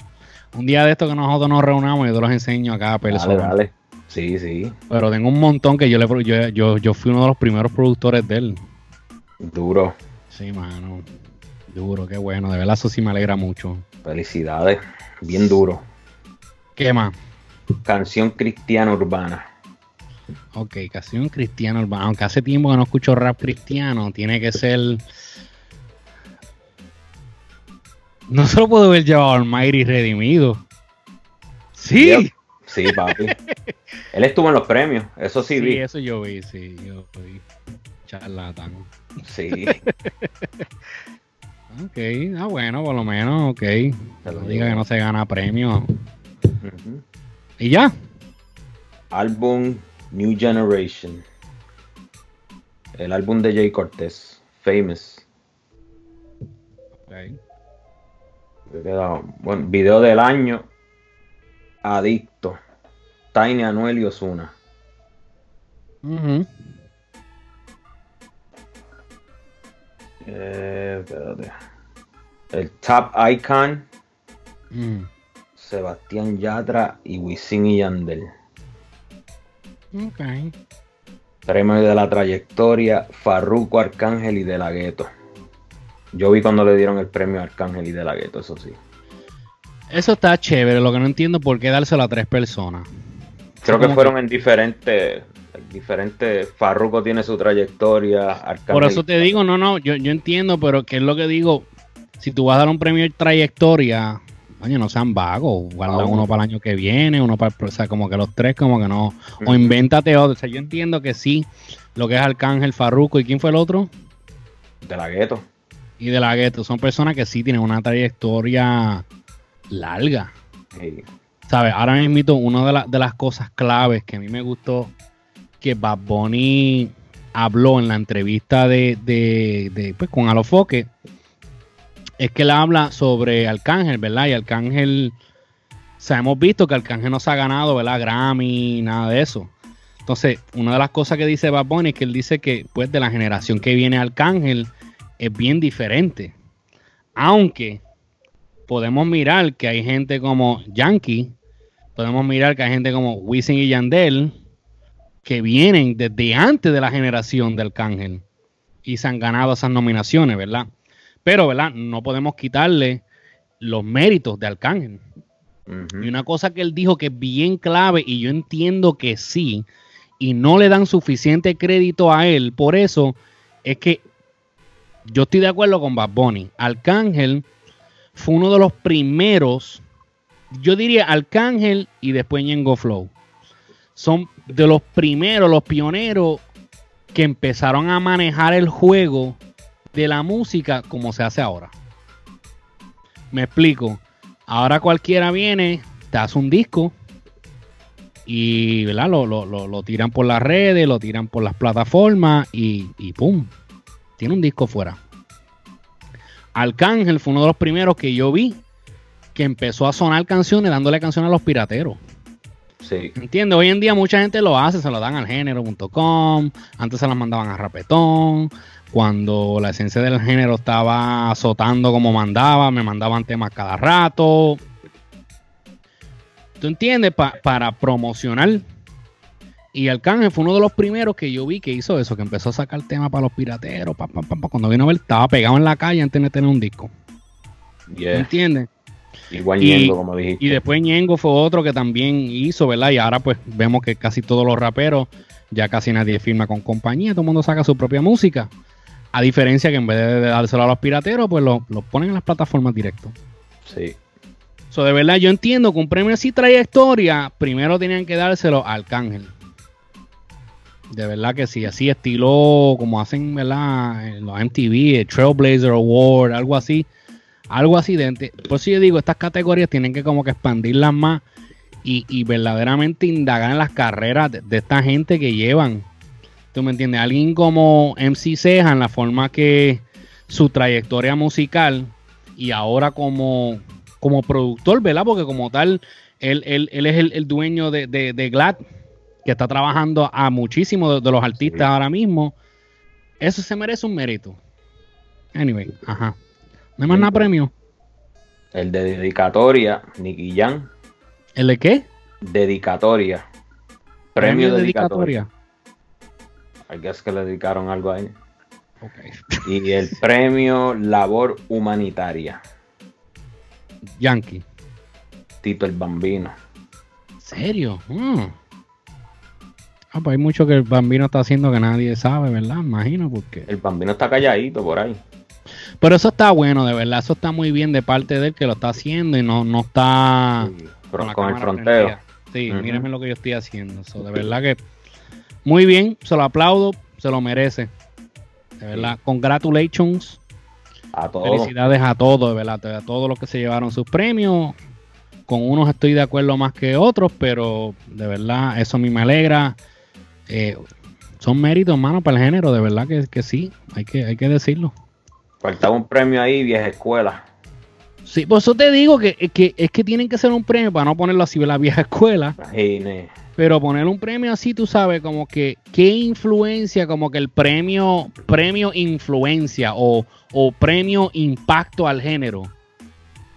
Un día de esto que nosotros nos reunamos, yo te los enseño a cada persona. Dale, dale. Sí, sí. Pero tengo un montón que yo le yo, yo, yo fui uno de los primeros productores de él. Duro. Sí, mano. Duro, qué bueno. De verdad, eso sí me alegra mucho. Felicidades. Bien duro. ¿Qué más? Canción cristiana urbana. Ok, canción cristiana urbana. Aunque hace tiempo que no escucho rap cristiano, tiene que ser. No se lo puedo haber llevado al Mighty Redimido. Sí. Yep. Sí, papi. Él estuvo en los premios. Eso sí, Sí, vi. eso yo vi, sí, yo vi. Charlatán. Sí. Ok, ah, bueno, por lo menos, ok. lo No digo. diga que no se gana premio. Y ya. Álbum New Generation. El álbum de Jay Cortez. Famous. Ok. Me queda- Bueno, video del año. Adicto. Tiny Anuel y Osuna. Ujú. Eh, espérate. El Top Icon. Mm. Sebastián Yatra y Wisin y Yandel. Ok. Premio de la trayectoria, Farruko, Arcángel y De La Ghetto. Yo vi cuando le dieron el premio a Arcángel y De La Ghetto, eso sí. Eso está chévere, lo que no entiendo por qué dárselo a tres personas. Creo que fueron en diferentes, diferentes. Farruko tiene su trayectoria, Arcángel. Por eso te digo, no, no, yo, yo entiendo, pero que es lo que digo, si tú vas a dar un premio de trayectoria, coño, no sean vagos, guarda uno para el año que viene, uno para, o sea, como que los tres, como que no, o invéntate otro, o sea, yo entiendo que sí, lo que es Arcángel, Farruko, ¿y quién fue el otro? De La Ghetto. Y de la Gueto, son personas que sí tienen una trayectoria larga. Sí. ¿Sabes? Ahora mismo, una de, la- de las cosas claves que a mí me gustó que Bad Bunny habló en la entrevista de, de, pues, con Alofoque es que él habla sobre Arcángel, ¿verdad? Y Arcángel, o sea, hemos visto que Arcángel no se ha ganado, ¿verdad? Grammy, nada de eso. Entonces, una de las cosas que dice Bad Bunny es que él dice que, pues, de la generación que viene Arcángel es bien diferente. Aunque podemos mirar que hay gente como Yankee, podemos mirar que hay gente como Wisin y Yandel, que vienen desde antes de la generación de Arcángel. y se han ganado esas nominaciones, ¿verdad? Pero, ¿verdad? No podemos quitarle los méritos de Arcángel. Y una cosa que él dijo que es bien clave, y yo entiendo que sí, y no le dan suficiente crédito a él, por eso es que yo estoy de acuerdo con Bad Bunny. Arcángel fue uno de los primeros, yo diría Arcángel y después Ñengo Flow. Son de los primeros, los pioneros que empezaron a manejar el juego de la música como se hace ahora. Me explico. Ahora cualquiera viene, te hace un disco y ¿verdad? Lo, tiran por las redes, lo tiran por las plataformas y, y ¡pum! Tiene un disco fuera. Arcángel fue uno de los primeros que yo vi que empezó a sonar canciones dándole canciones a los pirateros. Sí. ¿Entiendes? Hoy en día mucha gente lo hace, se lo dan al género.com, antes se las mandaban a Rapetón, cuando la esencia del género estaba azotando como mandaba, me mandaban temas cada rato. ¿Tú entiendes? para promocionar. Y Arcángel fue uno de los primeros que yo vi que hizo eso, que empezó a sacar temas para los pirateros. cuando vino a ver, estaba pegado en la calle antes de tener un disco. ¿Me entiendes? Igual Ñengo, como dijiste. Y después Ñengo fue otro que también hizo, ¿verdad? Y ahora pues vemos que casi todos los raperos, ya casi nadie firma con compañía, todo el mundo saca su propia música. A diferencia que en vez de dárselo a los pirateros, pues lo, ponen en las plataformas directo. Sí. So, de verdad, yo entiendo que un premio así trayectoria, primero tenían que dárselo a Arcángel. De verdad que sí, así estilo como hacen, ¿verdad? En los MTV, el Trailblazer Award, algo así algo así de, Por eso yo digo, estas categorías tienen que como que expandirlas más y, verdaderamente indagar en las carreras de, esta gente que llevan. ¿Tú me entiendes? Alguien como MC Ceja, en la forma que su trayectoria musical y ahora como, como productor, ¿verdad? Porque como tal, él, él, es el, dueño de, de, Glad, que está trabajando a muchísimos de, los artistas ahora mismo. Eso se merece un mérito. Anyway, ajá. ¿No hay más nada premio? El de dedicatoria, Nicky Jan. ¿El de qué? Dedicatoria. Premio, dedicatoria. I guess que le dedicaron algo a él. Okay. Y el premio Labor Humanitaria. Yankee. Tito el Bambino. ¿Serio? Mm. Ah, pues hay mucho que el Bambino está haciendo que nadie sabe, ¿verdad? Imagino, porque... El Bambino está calladito por ahí. Pero eso está bueno, de verdad. Eso está muy bien de parte de él que lo está haciendo y no, no está con, el fronteo. Sí, mírenme lo que yo estoy haciendo. de verdad que muy bien, se lo aplaudo, se lo merece. De verdad, congratulations. A todos. Felicidades a todos, de verdad, a todos los que se llevaron sus premios. Con unos estoy de acuerdo más que otros, pero de verdad, eso a mí me alegra. Eh, son méritos, hermano, para el género, de verdad que, que sí, hay que, hay que decirlo. Faltaba un premio ahí, vieja escuela. Sí, por eso te digo que, es que tienen que ser un premio para no ponerlo así, la vieja escuela. Pero poner un premio así, tú sabes, como que qué influencia, como que el premio, premio influencia o, premio impacto al género.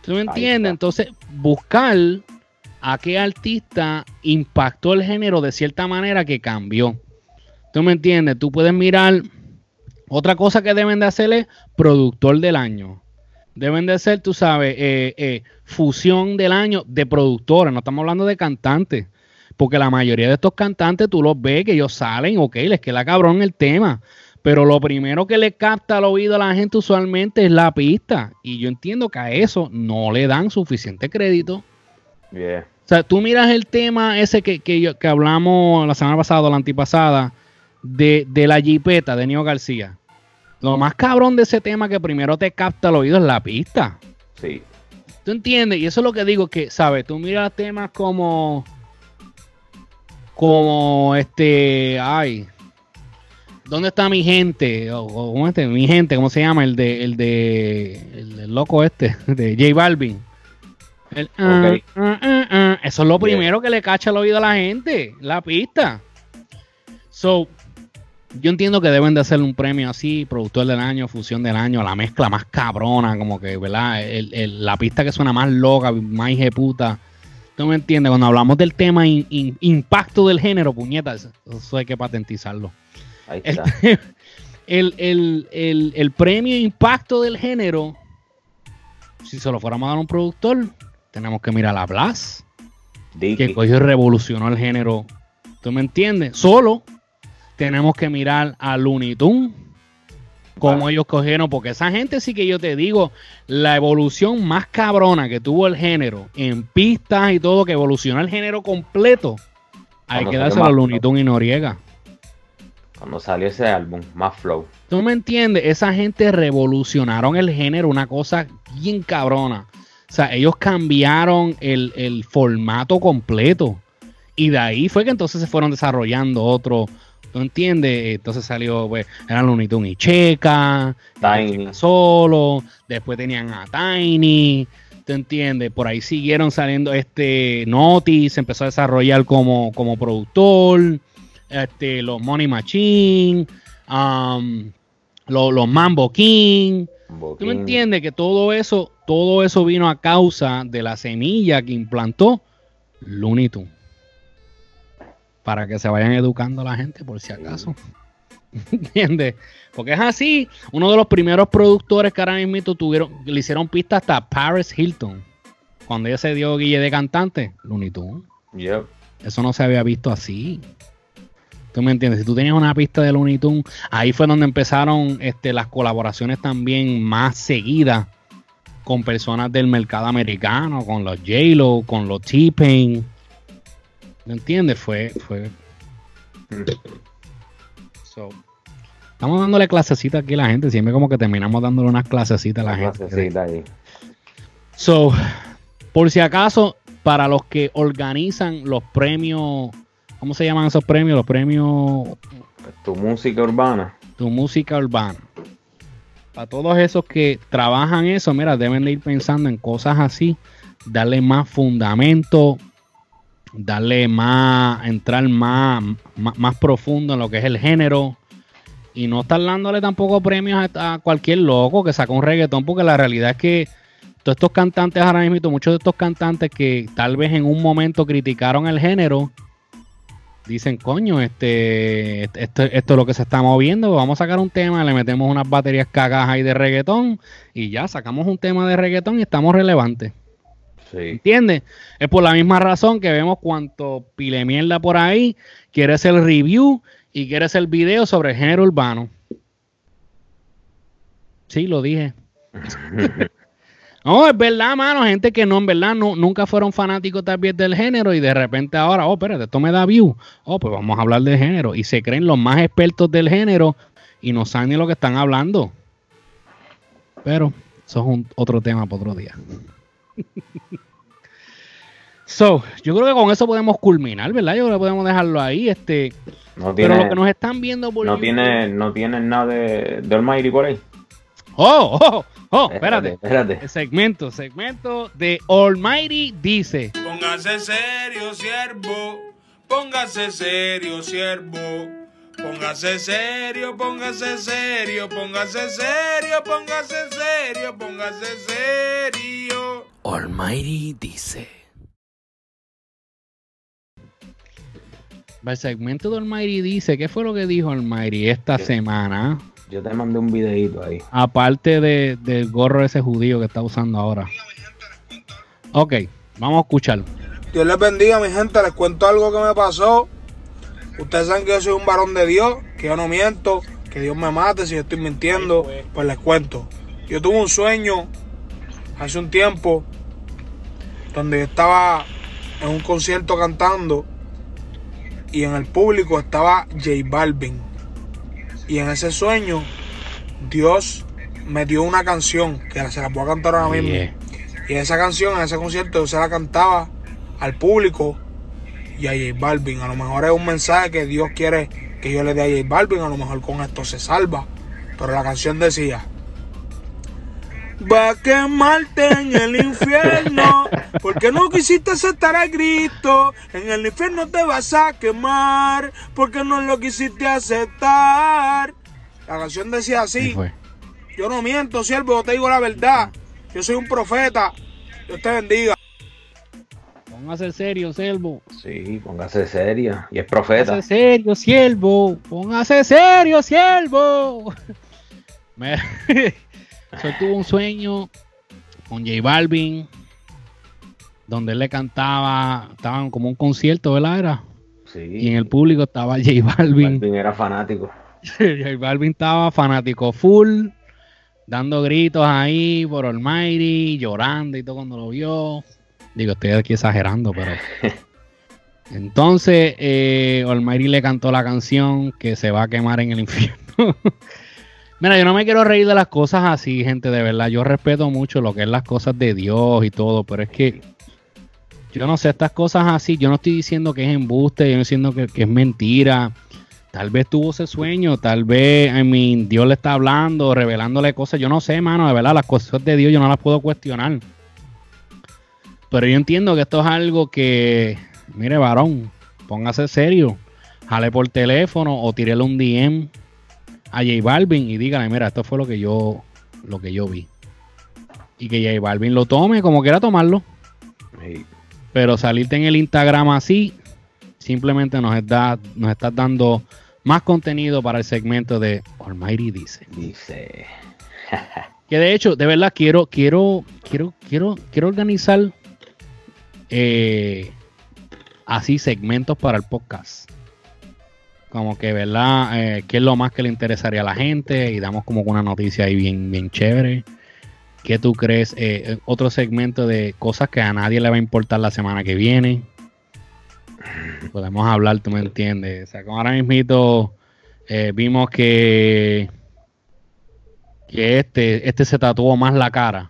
¿Tú me entiendes? Entonces, buscar a qué artista impactó el género de cierta manera que cambió. ¿Tú me entiendes? Tú puedes mirar otra cosa que deben de hacer es productor del año. Deben de ser, tú sabes, eh, eh, fusión del año de productores. No estamos hablando de cantantes. Porque la mayoría de estos cantantes tú los ves que ellos salen, ok, les queda cabrón el tema. Pero lo primero que le capta al oído a la gente usualmente es la pista. Y yo entiendo que a eso no le dan suficiente crédito. O sea, tú miras el tema ese que, que, que hablamos la semana pasada o la antipasada de, la jipeta de Nio García. Lo más cabrón de ese tema que primero te capta el oído es la pista. Sí. ¿Tú entiendes? Y eso es lo que digo, que, ¿sabes? Tú miras temas como... Como este... Ay. ¿Dónde está mi gente? O, este, mi gente, ¿cómo se llama? El de... El de... El, loco este. De J Balvin. Ah, ah, ah, eso es lo primero que le cacha el oído a la gente. La pista. So, yo entiendo que deben de hacer un premio así, productor del año, fusión del año, la mezcla más cabrona, como que, ¿verdad? la pista que suena más loca, más puta. ¿Tú me entiendes? Cuando hablamos del tema impacto del género, puñetas, eso, hay que patentizarlo. el, el, el, premio impacto del género, si se lo fuéramos a dar a un productor, tenemos que mirar a Blas, que cogió y revolucionó el género. ¿Tú me entiendes? Solo tenemos que mirar a Looney Tunes, como ellos cogieron, porque esa gente sí que yo te digo, la evolución más cabrona que tuvo el género en pistas y todo, que evolucionó el género completo, hay que dárselo a Looney Tunes y Noriega. Cuando salió ese álbum, más flow. ¿Tú me entiendes? Esa gente revolucionaron el género, una cosa bien cabrona. O sea, ellos cambiaron el, el formato completo. Y de ahí fue que entonces se fueron desarrollando otros ¿Tú entiendes? Entonces salió, pues, eran Looney Tunes y Checa, Tiny. solo, después tenían a Tiny, ¿tú entiendes? Por ahí siguieron saliendo este Notis, se empezó a desarrollar como, como productor, este, los Money Machine, um, los, Mambo King. ¿Tú me entiendes? Que todo eso, todo eso vino a causa de la semilla que implantó Looney Tunes para que se vayan educando la gente por si acaso. ¿Entiendes? Porque es así. Uno de los primeros productores que ahora mismo tuvieron, le hicieron pista hasta Paris Hilton. Cuando ella se dio guille de cantante, Looney Tunes. Eso no se había visto así. ¿Tú me entiendes? Si tú tenías una pista de Looney Tunes, ahí fue donde empezaron este, las colaboraciones también más seguidas con personas del mercado americano, con los J-Lo, con los T-Pain ¿Me entiendes? Fue, fue. estamos dándole clasecita aquí a la gente. Siempre como que terminamos dándole unas clasecitas a la gente. ahí. So, por si acaso, para los que organizan los premios, ¿cómo se llaman esos premios? Los premios. Tu música urbana. Tu música urbana. Para todos esos que trabajan eso, mira, deben de ir pensando en cosas así, darle más fundamento, darle más, entrar más, más, profundo en lo que es el género y no estar dándole tampoco premios a, cualquier loco que saca un reggaetón, porque la realidad es que todos estos cantantes ahora mismo, muchos de estos cantantes que tal vez en un momento criticaron el género, dicen, coño, este, esto, esto es lo que se está moviendo, vamos a sacar un tema, le metemos unas baterías cagadas ahí de reggaetón y ya sacamos un tema de reggaetón y estamos relevantes. ¿Entiendes? Es por la misma razón que vemos cuánto pile mierda por ahí quiere hacer el review y quiere hacer el video sobre el género urbano. Sí, lo dije. no, es verdad, mano. Gente que no, en verdad, no, nunca fueron fanáticos también del género y de repente ahora, oh, espérate, esto me da view. Oh, pues vamos a hablar del género. Y se creen los más expertos del género y no saben ni lo que están hablando. Pero eso es un, otro tema para otro día. So, yo creo que con eso podemos culminar, ¿verdad? Yo creo que podemos dejarlo ahí. Este, pero lo que nos están viendo por no tiene no tienen nada de, de Almighty por ahí. Oh, oh, oh, espérate, espérate. segmento, segmento de Almighty dice. Póngase serio, siervo. Póngase serio, siervo. Póngase serio, póngase serio, póngase serio, póngase serio, póngase serio. Almighty dice. El segmento de Almighty dice, ¿qué fue lo que dijo Almighty esta semana? Yo te mandé un videito ahí. Aparte de, del gorro ese judío que está usando ahora. Ok, vamos a escucharlo. Dios les bendiga, mi gente. Les cuento algo que me pasó Ustedes saben que yo soy un varón de Dios, que yo no miento, que Dios me mate si yo estoy mintiendo, pues les cuento. Yo tuve un sueño hace un tiempo donde yo estaba en un concierto cantando y en el público estaba J Balvin. Y en ese sueño Dios me dio una canción que se la puedo cantar ahora mismo. Y esa canción, en ese concierto, yo se la cantaba al público y a J Balvin. A lo mejor es un mensaje que Dios quiere que yo le dé a J Balvin. A lo mejor con esto se salva. Pero la canción decía. Va a quemarte en el infierno, porque no quisiste aceptar a Cristo. En el infierno te vas a quemar, porque no lo quisiste aceptar. La canción decía así. Yo no miento, siervo, yo te digo la verdad. Yo soy un profeta. Dios te bendiga. Póngase serio, siervo. Sí, póngase serio. Y es profeta. Póngase serio, siervo. Póngase serio, siervo. Yo tuvo un sueño con J Balvin, donde él le cantaba, estaban como un concierto, ¿verdad? Era. Sí. Y en el público estaba J Balvin. Balvin era fanático. J Balvin estaba fanático full, dando gritos ahí por Almighty, llorando y todo cuando lo vio. Digo, estoy aquí exagerando, pero. Entonces, eh, Almighty le cantó la canción que se va a quemar en el infierno. Mira, yo no me quiero reír de las cosas así, gente, de verdad. Yo respeto mucho lo que es las cosas de Dios y todo, pero es que yo no sé, estas cosas así, yo no estoy diciendo que es embuste, yo no estoy diciendo que, es mentira. Tal vez tuvo ese sueño, tal vez, I mean, Dios le está hablando, revelándole cosas. Yo no sé, mano, de verdad, las cosas de Dios yo no las puedo cuestionar. Pero yo entiendo que esto es algo que, mire, varón, póngase serio. Jale por teléfono o tírele un DM a J Balvin y dígale, mira, esto fue lo que yo, lo que yo vi. Y que J Balvin lo tome como quiera tomarlo. Pero salirte en el Instagram así, simplemente nos está, nos estás dando más contenido para el segmento de Almighty dice. Dice. que de hecho, de verdad quiero, quiero, quiero, quiero, quiero organizar eh, así segmentos para el podcast como que, ¿verdad? Eh, ¿Qué es lo más que le interesaría a la gente? Y damos como una noticia ahí bien, bien chévere. ¿Qué tú crees? Eh, eh, otro segmento de cosas que a nadie le va a importar la semana que viene. Podemos hablar, tú me entiendes. O sea, como ahora mismo vimos que, que este, este se tatuó más la cara.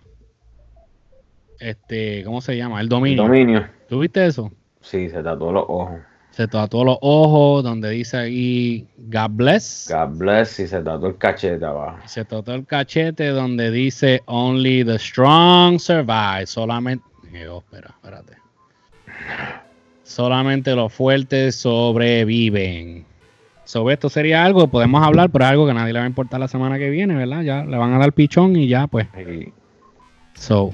Este, ¿cómo se llama? El dominio. El dominio. ¿Tú viste eso? Sí, se tatuó los ojos se tatuó los ojos, donde dice ahí God bless. God bless y se tatuó el cachete abajo. Se tatuó el cachete donde dice Only the strong survive. Solamente. Oh, espera, espérate. Solamente los fuertes sobreviven. Sobre esto sería algo, podemos hablar, pero algo que a nadie le va a importar la semana que viene, ¿verdad? Ya le van a dar pichón y ya, pues. So,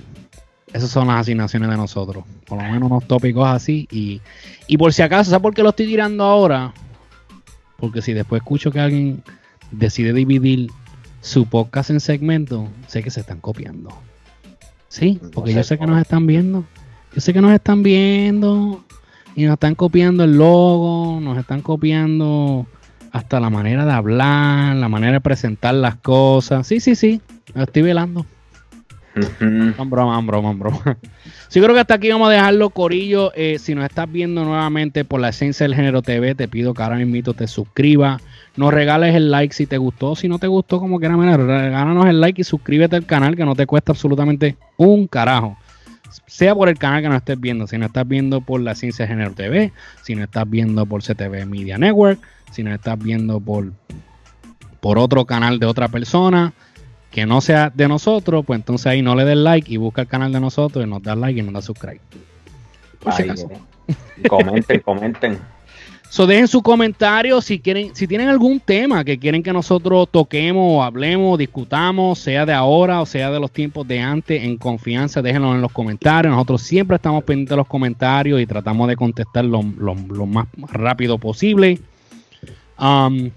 esas son las asignaciones de nosotros. Por lo menos unos tópicos así. Y, y por si acaso, ¿sabes por qué lo estoy tirando ahora? Porque si después escucho que alguien decide dividir su podcast en segmentos, sé que se están copiando. Sí, porque yo sé que nos están viendo. Yo sé que nos están viendo. Y nos están copiando el logo, nos están copiando hasta la manera de hablar, la manera de presentar las cosas. Sí, sí, sí, lo estoy velando. Broma. Sí, creo que hasta aquí vamos a dejarlo, Corillo. Eh, si nos estás viendo nuevamente por la esencia del género TV, te pido que ahora mismo te suscribas. Nos regales el like si te gustó. Si no te gustó, como quieras, regálanos el like y suscríbete al canal que no te cuesta absolutamente un carajo. Sea por el canal que nos estés viendo, si no estás viendo por la Ciencia del Género TV, si no estás viendo por CTV Media Network, si no estás viendo por, por otro canal de otra persona, que no sea de nosotros, pues entonces ahí no le des like y busca el canal de nosotros y nos da like y nos da subscribe. comenten, comenten. So, dejen su comentario si quieren, si tienen algún tema que quieren que nosotros toquemos, hablemos, discutamos, sea de ahora o sea de los tiempos de antes, en confianza, déjenlo en los comentarios. Nosotros siempre estamos pendientes de los comentarios y tratamos de contestar lo, más rápido posible. Um,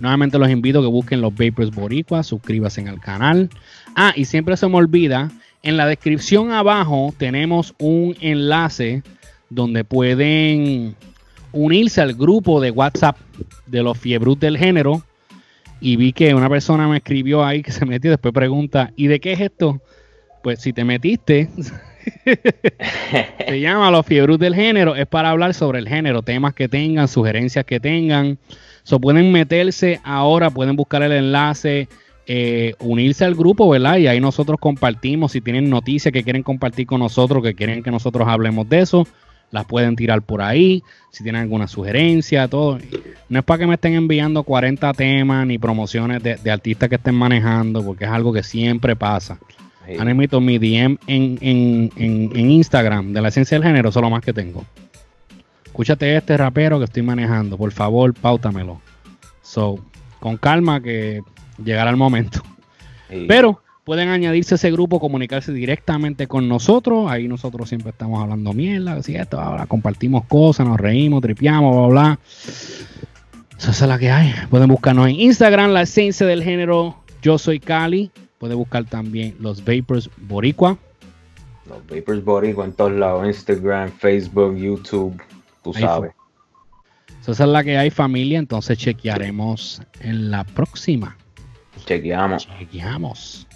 Nuevamente los invito a que busquen los Vapors Boricua, suscríbase en el canal. Ah, y siempre se me olvida, en la descripción abajo tenemos un enlace donde pueden unirse al grupo de WhatsApp de los Fiebrus del género. Y vi que una persona me escribió ahí que se metió y después pregunta, ¿y de qué es esto? Pues si te metiste, se llama Los Fiebrus del Género, es para hablar sobre el género, temas que tengan, sugerencias que tengan. So, pueden meterse ahora, pueden buscar el enlace, eh, unirse al grupo, ¿verdad? Y ahí nosotros compartimos. Si tienen noticias que quieren compartir con nosotros, que quieren que nosotros hablemos de eso, las pueden tirar por ahí. Si tienen alguna sugerencia, todo. No es para que me estén enviando 40 temas ni promociones de, artistas que estén manejando, porque es algo que siempre pasa. Han emitido mi DM en, en, en, Instagram de la esencia del género, eso es lo más que tengo escúchate este rapero que estoy manejando, por favor, pautamelo. So, con calma que llegará el momento. Pero pueden añadirse a ese grupo, comunicarse directamente con nosotros. Ahí nosotros siempre estamos hablando mierda, así esto, ahora compartimos cosas, nos reímos, tripiamos, bla, bla. Eso es la que hay. Pueden buscarnos en Instagram, la esencia del género. Yo soy Cali. Pueden buscar también los Vapors Boricua. Los Vapors Boricua en todos lados: Instagram, Facebook, YouTube. Tú sabes. Esa es la que hay, familia. Entonces chequearemos en la próxima. Chequeamos. Chequeamos.